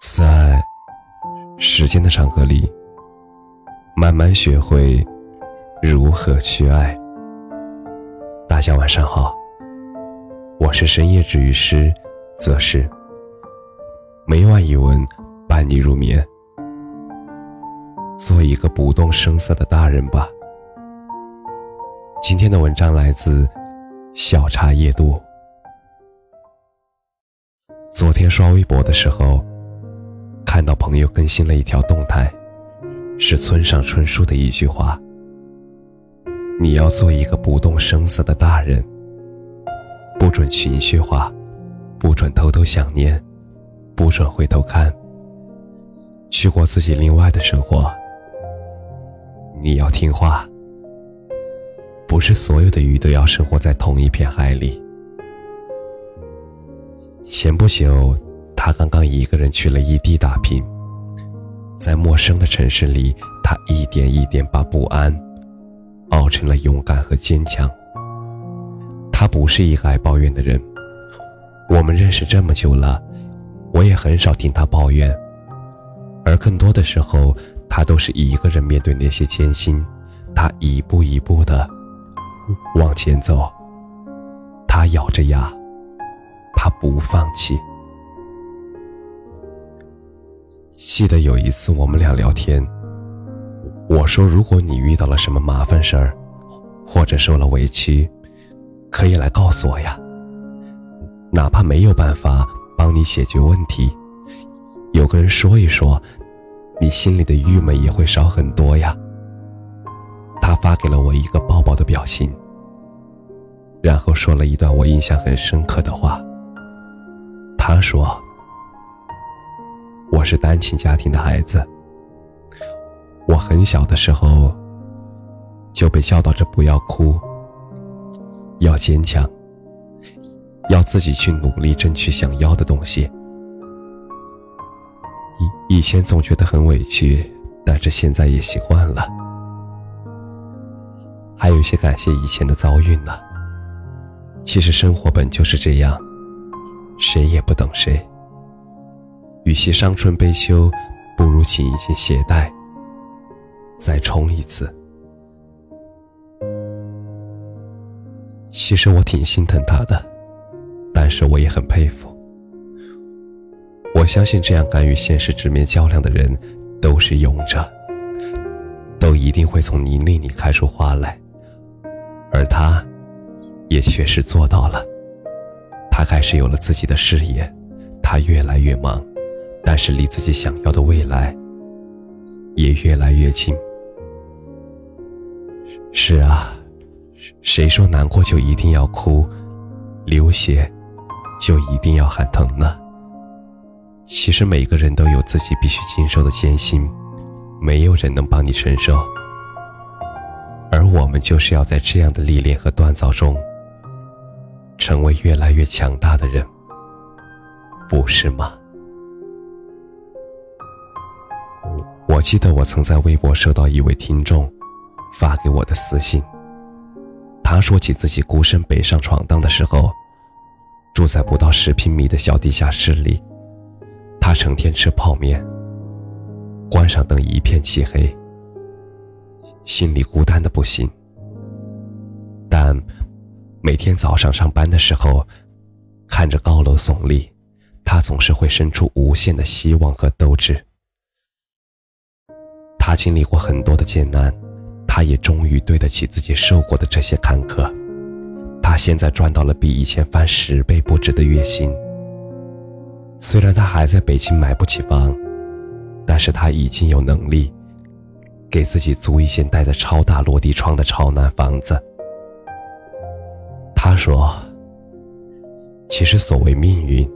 在时间的长河里，慢慢学会如何去爱。大家晚上好，我是深夜治愈师则是每晚一文伴你入眠。做一个不动声色的大人吧。今天的文章来自小茶夜读。昨天刷微博的时候。看到朋友更新了一条动态，是村上春树的一句话：“你要做一个不动声色的大人，不准情绪化，不准偷偷想念，不准回头看，去过自己另外的生活。你要听话，不是所有的鱼都要生活在同一片海里。”前不久。他刚刚一个人去了异地打拼，在陌生的城市里，他一点一点把不安熬成了勇敢和坚强。他不是一个爱抱怨的人，我们认识这么久了，我也很少听他抱怨，而更多的时候，他都是一个人面对那些艰辛，他一步一步的往前走，他咬着牙，他不放弃。记得有一次我们俩聊天，我说如果你遇到了什么麻烦事儿，或者受了委屈，可以来告诉我呀。哪怕没有办法帮你解决问题，有个人说一说，你心里的郁闷也会少很多呀。他发给了我一个抱抱的表情，然后说了一段我印象很深刻的话。他说。我是单亲家庭的孩子，我很小的时候就被教导着不要哭，要坚强，要自己去努力争取想要的东西。以以前总觉得很委屈，但是现在也习惯了。还有些感谢以前的遭遇呢。其实生活本就是这样，谁也不等谁。与其伤春悲秋，不如紧一紧鞋带，再冲一次。其实我挺心疼他的，但是我也很佩服。我相信这样敢与现实直面较量的人，都是勇者，都一定会从泥泞里开出花来。而他，也确实做到了。他开始有了自己的事业，他越来越忙。但是离自己想要的未来也越来越近。是啊，谁说难过就一定要哭，流血就一定要喊疼呢？其实每个人都有自己必须经受的艰辛，没有人能帮你承受。而我们就是要在这样的历练和锻造中，成为越来越强大的人，不是吗？我记得我曾在微博收到一位听众发给我的私信，他说起自己孤身北上闯荡的时候，住在不到十平米的小地下室里，他成天吃泡面，关上灯一片漆黑，心里孤单的不行。但每天早上上班的时候，看着高楼耸立，他总是会生出无限的希望和斗志。他经历过很多的艰难，他也终于对得起自己受过的这些坎坷。他现在赚到了比以前翻十倍不止的月薪。虽然他还在北京买不起房，但是他已经有能力给自己租一间带着超大落地窗的超南房子。他说：“其实所谓命运，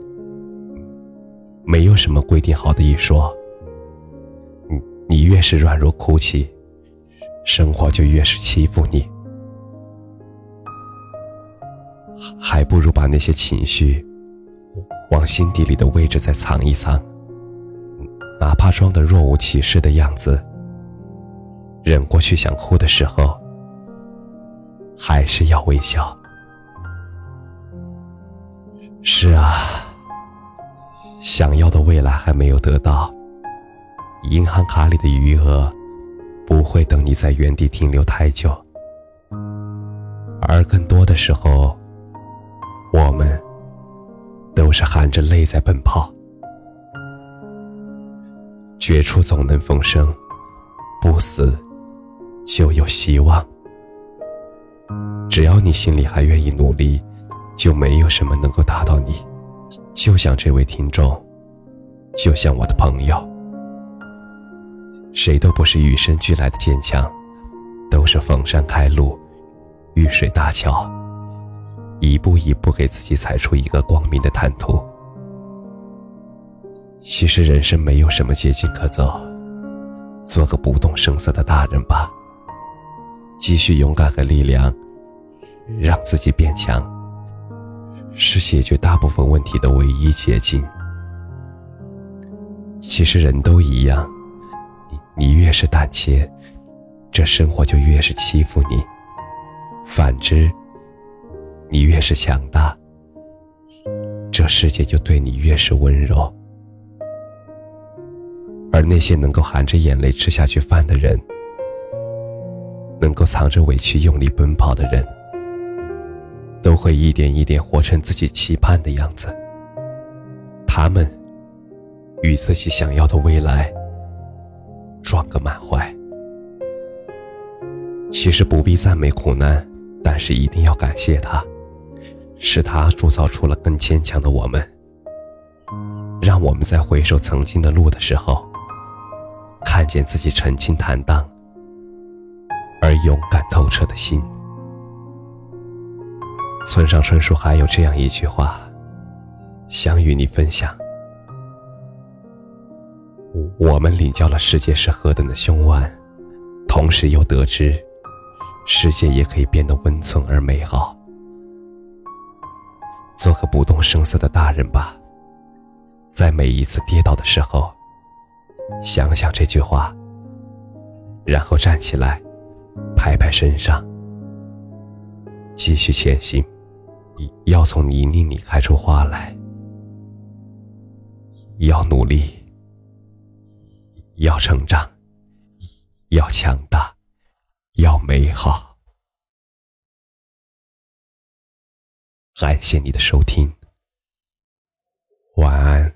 没有什么规定好的一说。”你越是软弱哭泣，生活就越是欺负你。还不如把那些情绪往心底里的位置再藏一藏，哪怕装的若无其事的样子，忍过去想哭的时候，还是要微笑。是啊，想要的未来还没有得到，银行卡里的余额不会等你在原地停留太久，而更多的时候，我们都是含着泪在奔跑。绝处总能逢生，不死就有希望。只要你心里还愿意努力，就没有什么能够打倒你。就像这位听众，就像我的朋友，谁都不是与生俱来的坚强，都是逢山开路，遇水搭桥，一步一步给自己踩出一个光明的坦途。其实人生没有什么捷径可走，做个不动声色的大人吧。积蓄勇敢和力量，让自己变强，是解决大部分问题的唯一捷径。其实人都一样，你越是胆怯，这生活就越是欺负你；反之，你越是强大，这世界就对你越是温柔。而那些能够含着眼泪吃下去饭的人，能够藏着委屈用力奔跑的人，都会一点一点活成自己期盼的样子。他们与自己想要的未来撞个满怀。其实不必赞美苦难，但是一定要感谢他，是他铸造出了更坚强的我们，让我们在回首曾经的路的时候。看见自己沉静坦荡而勇敢透彻的心。村上春树还有这样一句话，想与你分享：我们领教了世界是何等的凶悍，同时又得知世界也可以变得温存而美好。做个不动声色的大人吧，在每一次跌倒的时候。想想这句话，然后站起来，拍拍身上，继续前行。要从泥泞里开出花来，要努力，要成长要强大要美好。感谢你的收听晚安。